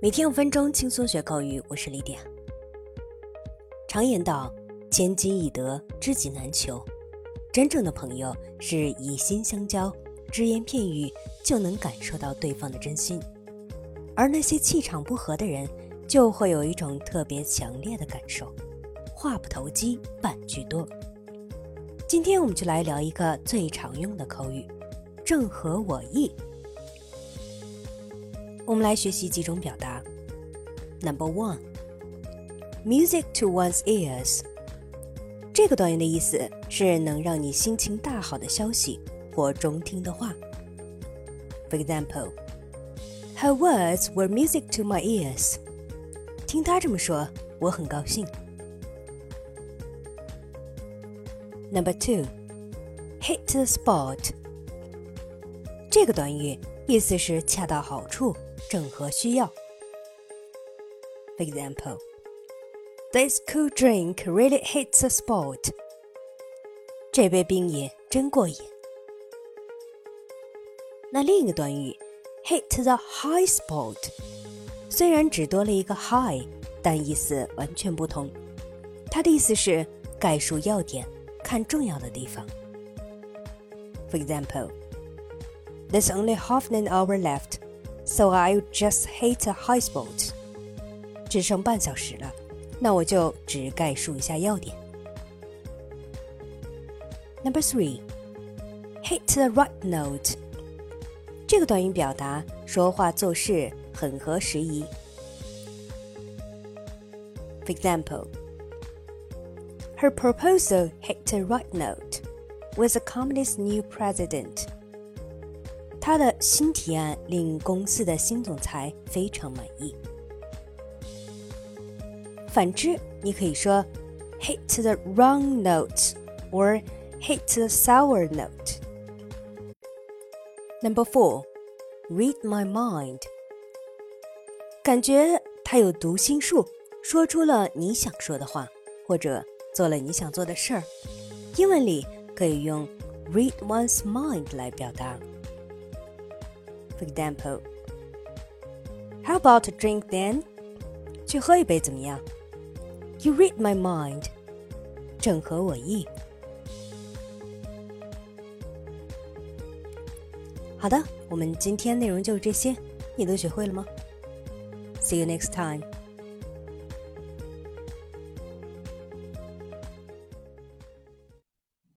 每天五分钟轻松学口语，我是李典。常言道：“千金易得，知己难求。”真正的朋友是以心相交，只言片语就能感受到对方的真心；而那些气场不合的人，就会有一种特别强烈的感受，话不投机半句多。今天我们就来聊一个最常用的口语：“正合我意。”我们来学习几种表达。Number one, music to one's ears。这个短语的意思是能让你心情大好的消息或中听的话。For example, her words were music to my ears。听她这么说，我很高兴。Number two, hit the spot。这个短语意思是恰到好处。 正合需要。For example, this cool drink really hits the spot. 这杯冰饮真过瘾。那另一个短语 hit the high spot，虽然只多了一个 high，但意思完全不同。它的意思是概述要点，看重要的地方。For example, there's only half an hour left so I'll just hit a high spot. 只剩半小时了，那我就只概述一下要点。Number three, hit the right note. 这个短语表达说话做事很合时宜。For example, her proposal hit the right note with the company's new president. 他的新提案令公司的新总裁非常满意。反之，你可以说 hit the wrong note or hit the sour note. Number four, read my mind. 感觉他有读心术，说出了你想说的话，或者做了你想做的事儿。英文里可以用 read one's mind 来表达。For example, how about a drink then? 去喝一杯怎么样？You read my mind，正合我意。好的，我们今天内容就是这些，你都学会了吗？See you next time.